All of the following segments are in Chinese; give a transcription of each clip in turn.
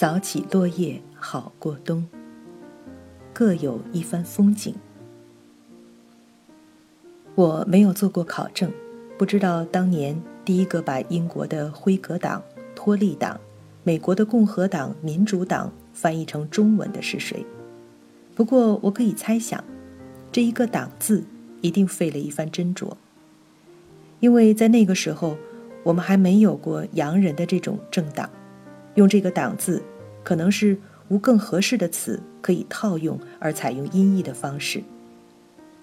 早起落叶好过冬。各有一番风景。我没有做过考证，不知道当年第一个把英国的辉格党、托利党、美国的共和党、民主党翻译成中文的是谁。不过我可以猜想，这一个“党”字一定费了一番斟酌，因为在那个时候，我们还没有过洋人的这种政党，用这个“党”字，可能是无更合适的词可以套用而采用音译的方式。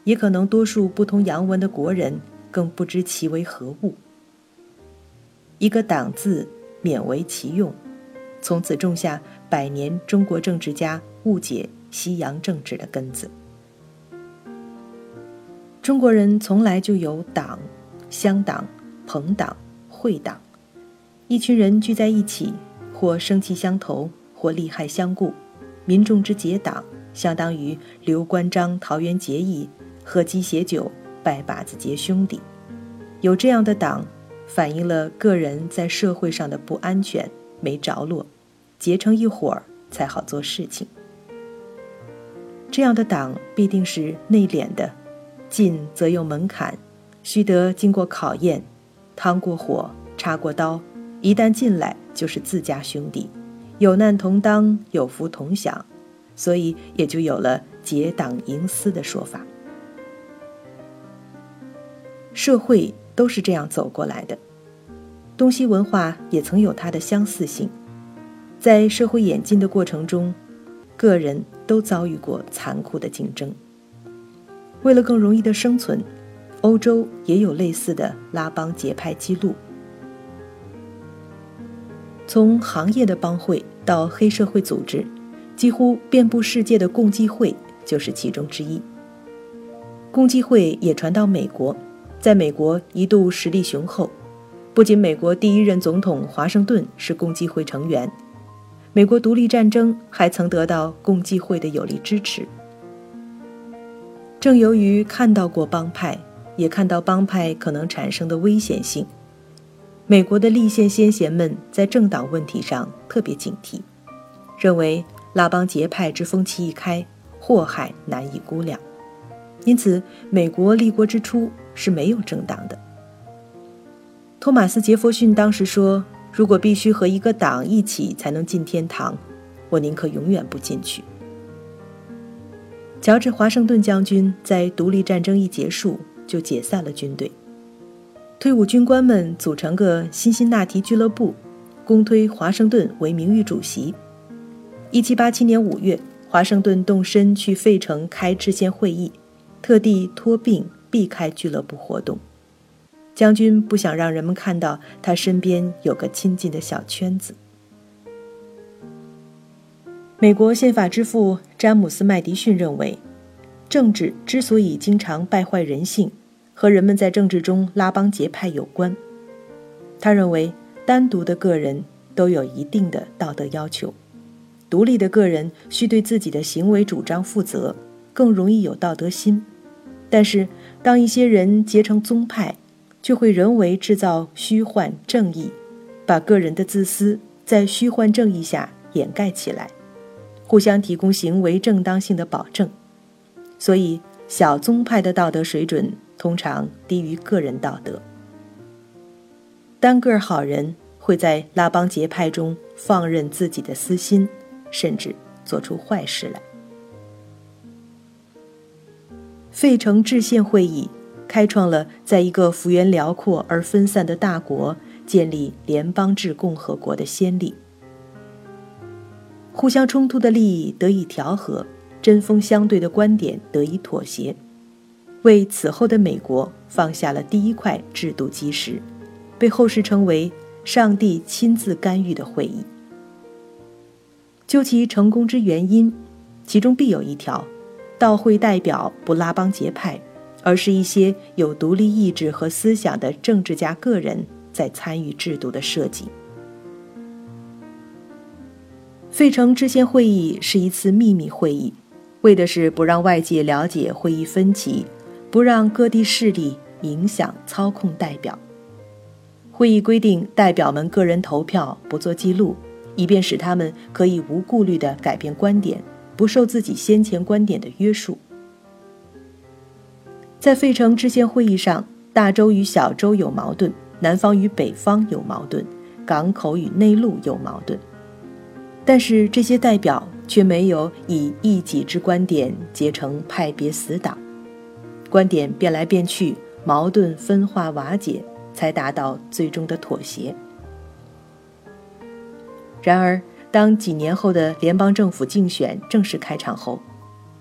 也可能多数不通洋文的国人更不知其为何物。一个“党”字勉为其用，从此种下百年中国政治家误解西洋政治的根子。中国人从来就有党、乡党、朋党、会党，一群人聚在一起，或生气相投，或利害相顾，民众之结党，相当于刘关张桃园结义。喝鸡血酒，拜把子结兄弟，有这样的党，反映了个人在社会上的不安全，没着落，结成一伙儿才好做事情。这样的党必定是内敛的，进则有门槛，须得经过考验，趟过火，插过刀，一旦进来就是自家兄弟，有难同当，有福同享，所以也就有了结党营私的说法。社会都是这样走过来的，东西文化也曾有它的相似性。在社会演进的过程中，个人都遭遇过残酷的竞争。为了更容易的生存，欧洲也有类似的拉帮结派记录。从行业的帮会到黑社会组织，几乎遍布世界的共济会就是其中之一。共济会也传到美国。在美国一度实力雄厚，不仅美国第一任总统华盛顿是共济会成员，美国独立战争还曾得到共济会的有力支持。正由于看到过帮派，也看到帮派可能产生的危险性，美国的立宪先贤们在政党问题上特别警惕，认为拉帮结派之风气一开，祸害难以估量。因此，美国立国之初。是没有政党的。托马斯·杰弗逊当时说：“如果必须和一个党一起才能进天堂，我宁可永远不进去。”乔治·华盛顿将军在独立战争一结束就解散了军队，退伍军官们组成个辛辛那提俱乐部，公推华盛顿为名誉主席。1787年5月，华盛顿动身去费城开制宪会议，特地托病。避开俱乐部活动，将军不想让人们看到他身边有个亲近的小圈子。美国宪法之父詹姆斯·麦迪逊认为，政治之所以经常败坏人性，和人们在政治中拉帮结派有关。他认为，单独的个人都有一定的道德要求，独立的个人需对自己的行为主张负责，更容易有道德心。但是，当一些人结成宗派，就会人为制造虚幻正义，把个人的自私在虚幻正义下掩盖起来，互相提供行为正当性的保证。所以，小宗派的道德水准通常低于个人道德。单个好人会在拉帮结派中放任自己的私心，甚至做出坏事来。费城制宪会议开创了在一个幅员辽阔而分散的大国建立联邦制共和国的先例。互相冲突的利益得以调和，针锋相对的观点得以妥协，为此后的美国放下了第一块制度基石，被后世称为“上帝亲自干预的会议”。究其成功之原因，其中必有一条。道会代表不拉帮结派，而是一些有独立意志和思想的政治家个人在参与制度的设计。费城制宪会议是一次秘密会议，为的是不让外界了解会议分歧，不让各地势力影响操控代表。会议规定，代表们个人投票不做记录，以便使他们可以无顾虑地改变观点，不受自己先前观点的约束。在费城制宪会议上，大州与小州有矛盾，南方与北方有矛盾，港口与内陆有矛盾，但是这些代表却没有以一己之观点结成派别死党，观点变来变去，矛盾分化瓦解，才达到最终的妥协。然而，当几年后的联邦政府竞选正式开场后，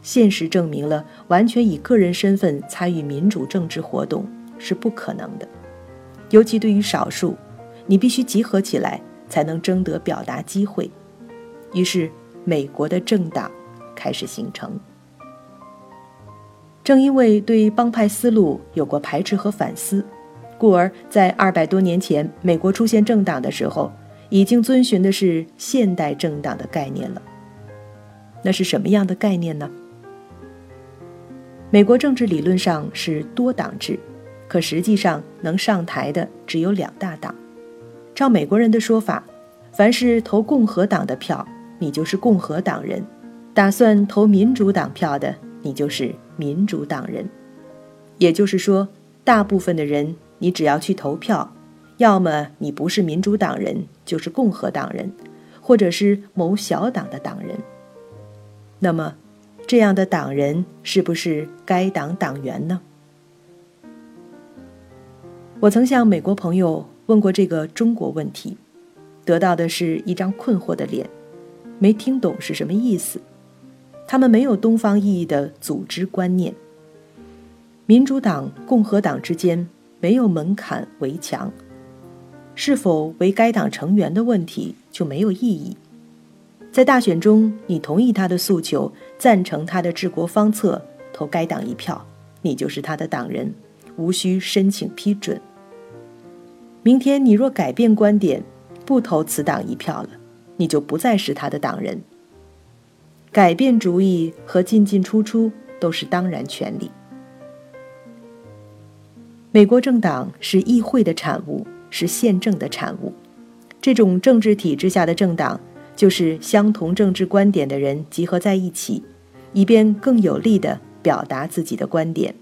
现实证明了完全以个人身份参与民主政治活动是不可能的。尤其对于少数，你必须集合起来才能争得表达机会。于是，美国的政党开始形成。正因为对帮派思路有过排斥和反思，故而在二百多年前美国出现政党的时候。已经遵循的是现代政党的概念了。那是什么样的概念呢？美国政治理论上是多党制，可实际上能上台的只有两大党。照美国人的说法，凡是投共和党的票，你就是共和党人；打算投民主党票的，你就是民主党人。也就是说，大部分的人，你只要去投票。要么你不是民主党人，就是共和党人，或者是某小党的党人。那么，这样的党人是不是该党党员呢？我曾向美国朋友问过这个中国问题，得到的是一张困惑的脸，没听懂是什么意思。他们没有东方意义的组织观念。民主党、共和党之间没有门槛围墙。是否为该党成员的问题就没有意义。在大选中，你同意他的诉求，赞成他的治国方策，投该党一票，你就是他的党人，无需申请批准。明天你若改变观点，不投此党一票了，你就不再是他的党人。改变主意和进进出出都是当然权利。美国政党是议会的产物。是宪政的产物，这种政治体制下的政党，就是相同政治观点的人集合在一起，以便更有力地表达自己的观点，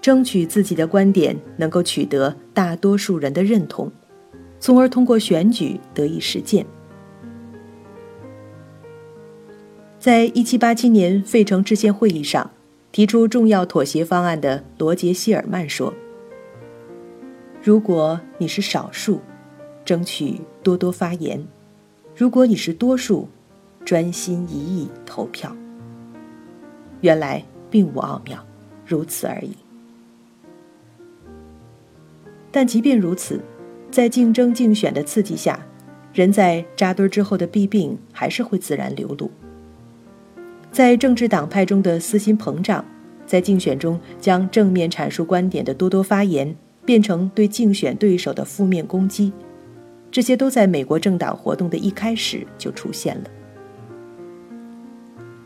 争取自己的观点能够取得大多数人的认同，从而通过选举得以实践。在一七八七年费城制宪会议上，提出重要妥协方案的罗杰·希尔曼说。如果你是少数，争取多多发言；如果你是多数，专心一意投票。原来并无奥妙，如此而已。但即便如此，在竞争竞选的刺激下，人在扎堆之后的弊病还是会自然流露。在政治党派中的私心膨胀，在竞选中将正面阐述观点的多多发言。变成对竞选对手的负面攻击，这些都在美国政党活动的一开始就出现了。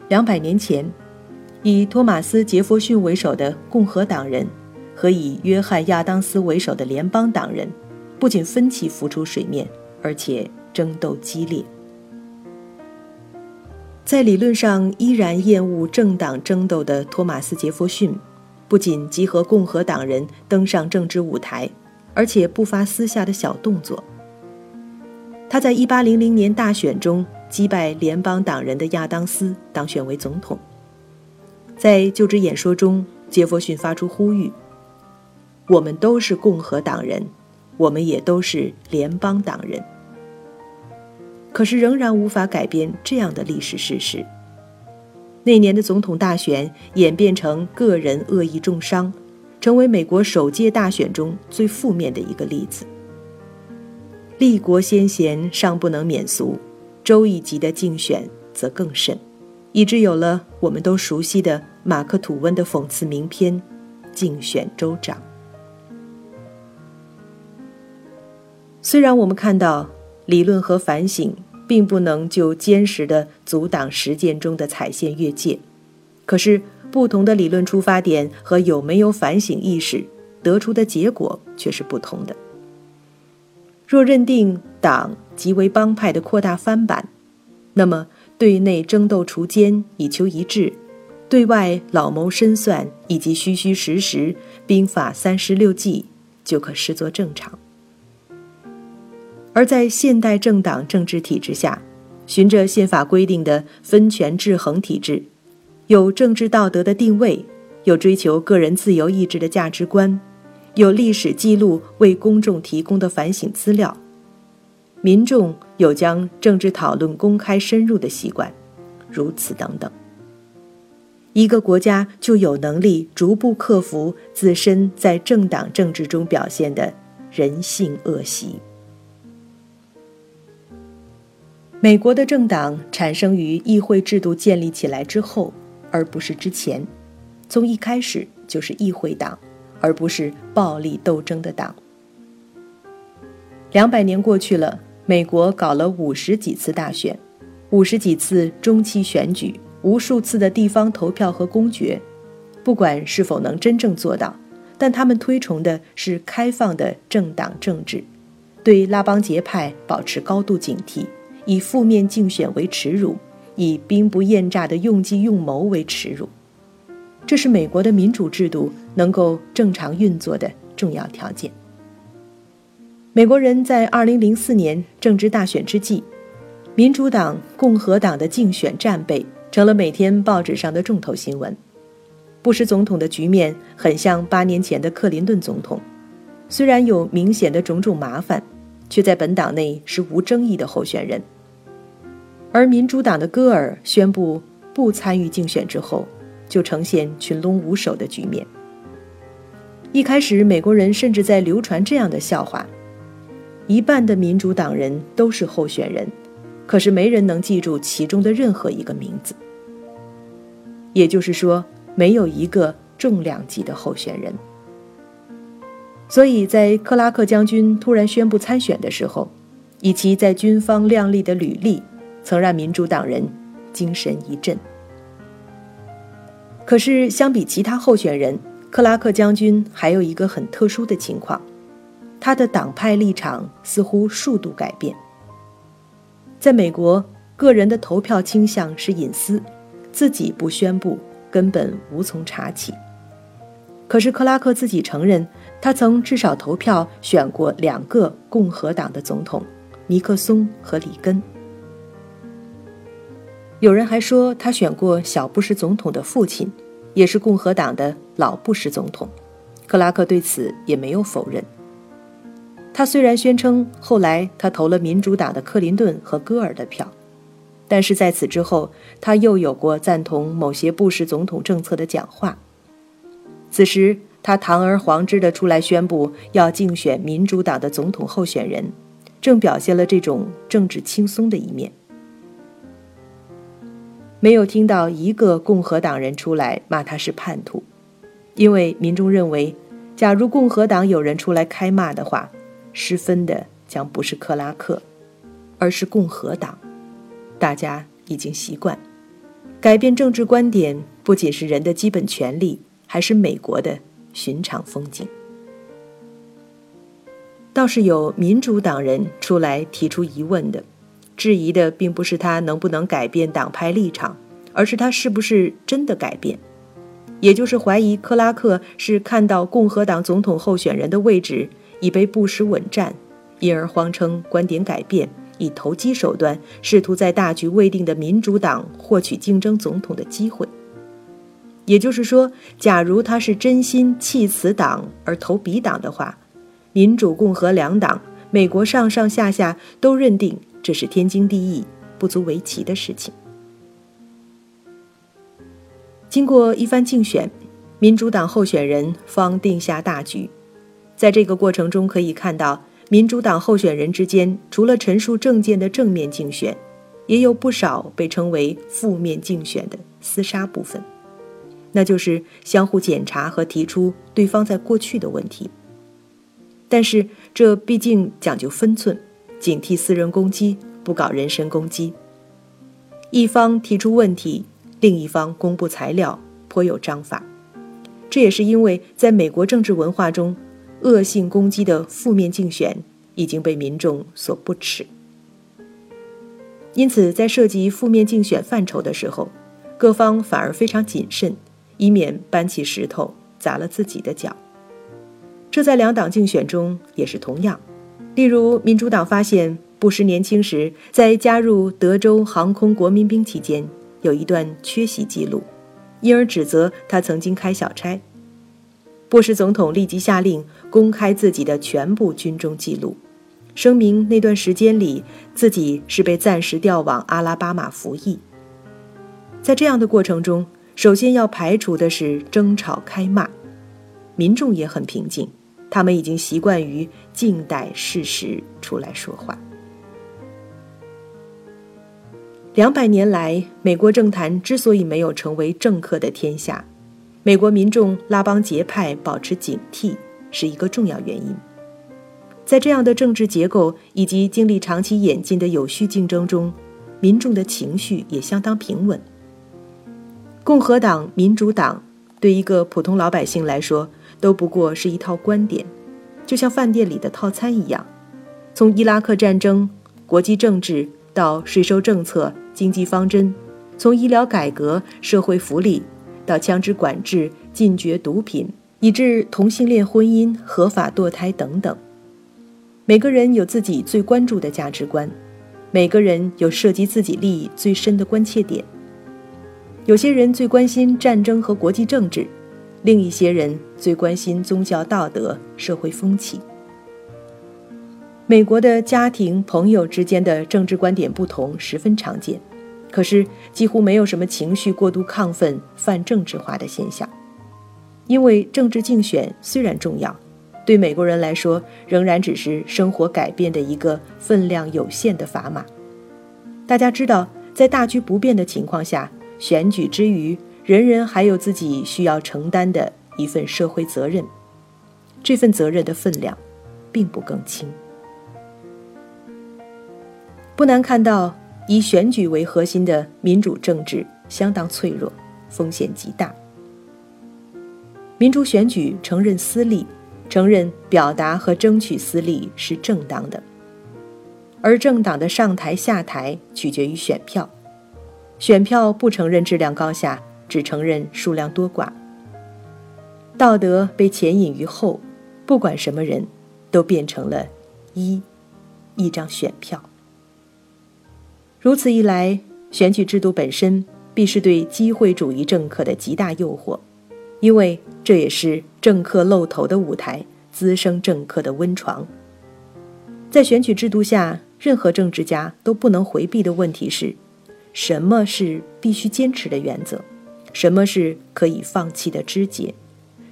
两百年前，以托马斯·杰弗逊为首的共和党人和以约翰·亚当斯为首的联邦党人，不仅分歧浮出水面，而且争斗激烈。在理论上依然厌恶政党争斗的托马斯·杰弗逊。不仅集合共和党人登上政治舞台，而且不乏私下的小动作。他在1800年大选中击败联邦党人的亚当斯，当选为总统。在就职演说中，杰弗逊发出呼吁：“我们都是共和党人，我们也都是联邦党人。”可是，仍然无法改变这样的历史事实。那年的总统大选演变成个人恶意重伤，成为美国首届大选中最负面的一个例子。立国先贤尚不能免俗，州一级的竞选则更甚，以致有了我们都熟悉的马克·吐温的讽刺名篇《竞选州长》。虽然我们看到理论和反省。并不能就坚实的阻挡实践中的踩线越界，可是不同的理论出发点和有没有反省意识得出的结果却是不同的。若认定党即为帮派的扩大翻版，那么对内争斗除奸以求一致，对外老谋深算以及虚虚实实兵法三十六计就可视作正常。而在现代政党政治体制下，循着宪法规定的分权制衡体制，有政治道德的定位，有追求个人自由意志的价值观，有历史记录为公众提供的反省资料，民众有将政治讨论公开深入的习惯，如此等等，一个国家就有能力逐步克服自身在政党政治中表现的人性恶习。美国的政党产生于议会制度建立起来之后，而不是之前。从一开始就是议会党，而不是暴力斗争的党。两百年过去了，美国搞了五十几次大选，五十几次中期选举，无数次的地方投票和公决。不管是否能真正做到，但他们推崇的是开放的政党政治，对拉帮结派保持高度警惕。以负面竞选为耻辱，以兵不厌诈的用计用谋为耻辱，这是美国的民主制度能够正常运作的重要条件。美国人在二零零四年政治大选之际，民主党、共和党的竞选战备成了每天报纸上的重头新闻。布什总统的局面很像八年前的克林顿总统，虽然有明显的种种麻烦，却在本党内是无争议的候选人。而民主党的戈尔宣布不参与竞选之后，就呈现群龙无首的局面。一开始，美国人甚至在流传这样的笑话：一半的民主党人都是候选人，可是没人能记住其中的任何一个名字。也就是说，没有一个重量级的候选人。所以在克拉克将军突然宣布参选的时候，以其在军方亮丽的履历。曾让民主党人精神一振。可是，相比其他候选人，克拉克将军还有一个很特殊的情况：他的党派立场似乎数度改变。在美国，个人的投票倾向是隐私，自己不宣布，根本无从查起。可是，克拉克自己承认，他曾至少投票选过两个共和党的总统，尼克松和里根。有人还说他选过小布什总统的父亲，也是共和党的老布什总统。克拉克对此也没有否认。他虽然宣称后来他投了民主党的克林顿和戈尔的票，但是在此之后他又有过赞同某些布什总统政策的讲话。此时他堂而皇之地出来宣布要竞选民主党的总统候选人，正表现了这种政治轻松的一面。没有听到一个共和党人出来骂他是叛徒，因为民众认为，假如共和党有人出来开骂的话，失分的将不是克拉克，而是共和党。大家已经习惯，改变政治观点不仅是人的基本权利，还是美国的寻常风景。倒是有民主党人出来提出疑问的。质疑的并不是他能不能改变党派立场，而是他是不是真的改变，也就是怀疑克拉克是看到共和党总统候选人的位置已被布什稳占，因而谎称观点改变，以投机手段试图在大局未定的民主党获取竞争总统的机会。也就是说，假如他是真心弃此党而投彼党的话，民主共和两党，美国上上下下都认定。这是天经地义、不足为奇的事情。经过一番竞选，民主党候选人方定下大局。在这个过程中，可以看到民主党候选人之间，除了陈述政见的正面竞选，也有不少被称为负面竞选的厮杀部分，那就是相互检查和提出对方在过去的问题。但是，这毕竟讲究分寸。警惕私人攻击，不搞人身攻击。一方提出问题，另一方公布材料，颇有章法。这也是因为在美国政治文化中，恶性攻击的负面竞选已经被民众所不齿。因此，在涉及负面竞选范畴的时候，各方反而非常谨慎，以免搬起石头砸了自己的脚。这在两党竞选中也是同样。例如，民主党发现布什年轻时在加入德州航空国民兵期间有一段缺席记录，因而指责他曾经开小差。布什总统立即下令公开自己的全部军中记录，声明那段时间里自己是被暂时调往阿拉巴马服役。在这样的过程中，首先要排除的是争吵开骂，民众也很平静，他们已经习惯于静待事实出来说话。两百年来，美国政坛之所以没有成为政客的天下。美国民众拉帮结派、保持警惕是一个重要原因。在这样的政治结构以及经历长期演进的有序竞争中，民众的情绪也相当平稳。共和党、民主党对一个普通老百姓来说都不过是一套观点，就像饭店里的套餐一样。从伊拉克战争、国际政治到税收政策、经济方针，从医疗改革、社会福利。到枪支管制、禁绝毒品，以致同性恋婚姻合法堕胎等等，每个人有自己最关注的价值观，每个人有涉及自己利益最深的关切点。有些人最关心战争和国际政治，另一些人最关心宗教道德、社会风气。美国的家庭、朋友之间的政治观点不同十分常见。可是几乎没有什么情绪过度亢奋、泛政治化的现象，因为政治竞选虽然重要，对美国人来说仍然只是生活改变的一个分量有限的砝码。大家知道，在大局不变的情况下，选举之余，人人还有自己需要承担的一份社会责任，这份责任的分量，并不更轻。不难看到。以选举为核心的民主政治相当脆弱，风险极大。民主选举承认私利，承认表达和争取私利是正当的，而政党的上台下台取决于选票，选票不承认质量高下，只承认数量多寡。道德被牵引于后，不管什么人，都变成了一一张选票。如此一来，选举制度本身必是对机会主义政客的极大诱惑，因为这也是政客露头的舞台，滋生政客的温床。在选举制度下，任何政治家都不能回避的问题是：什么是必须坚持的原则？什么是可以放弃的枝节？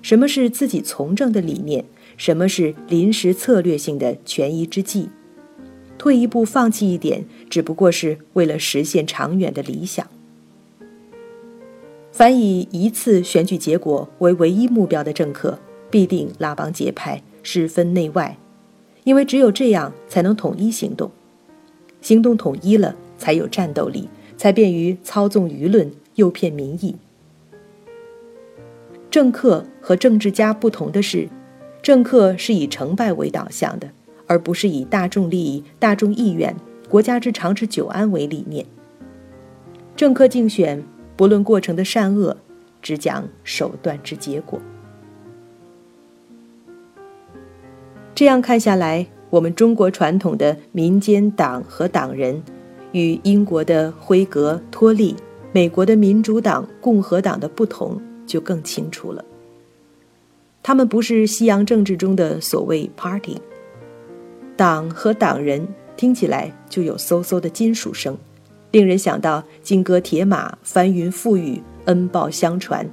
什么是自己从政的理念？什么是临时策略性的权宜之计？退一步，放弃一点，只不过是为了实现长远的理想。凡以一次选举结果为唯一目标的政客，必定拉帮结派，失分内外，因为只有这样才能统一行动。行动统一了，才有战斗力，才便于操纵舆论，诱骗民意。政客和政治家不同的是，政客是以成败为导向的。而不是以大众利益、大众意愿、国家之长治久安为理念。政客竞选不论过程的善恶，只讲手段之结果。这样看下来，我们中国传统的民间党和党人，与英国的辉格、托利、美国的民主党、共和党的不同就更清楚了。他们不是西洋政治中的所谓 party。党和党人听起来就有嗖嗖的金属声，令人想到金戈铁马、翻云覆雨、恩报相传，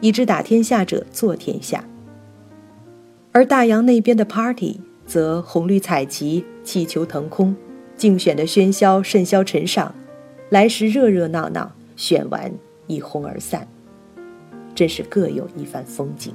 以致打天下者坐天下。而大洋那边的 party 则红绿彩旗、气球腾空，竞选的喧嚣甚嚣尘上，来时热热闹闹，选完一哄而散，真是各有一番风景。